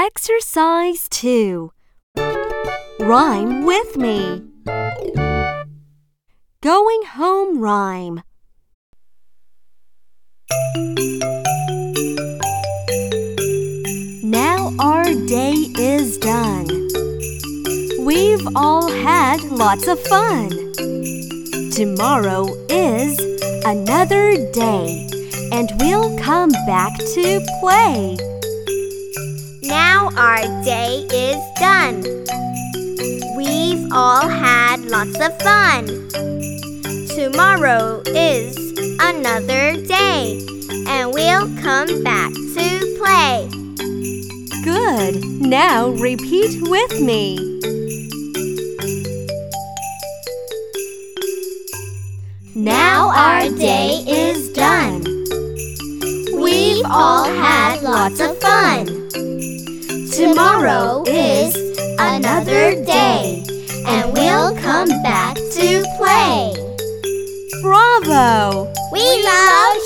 Exercise 2 Rhyme with me. Going home rhyme. Now our day is done. We've all had lots of fun. Tomorrow is another day, and we'll come back to play. Our day is done. We've all had lots of fun. Tomorrow is another day, and we'll come back to play. Good. Now repeat with me. Now our day is done. We've all had lots of fun. Tomorrow is another day, and we'll come back to play. Bravo! We love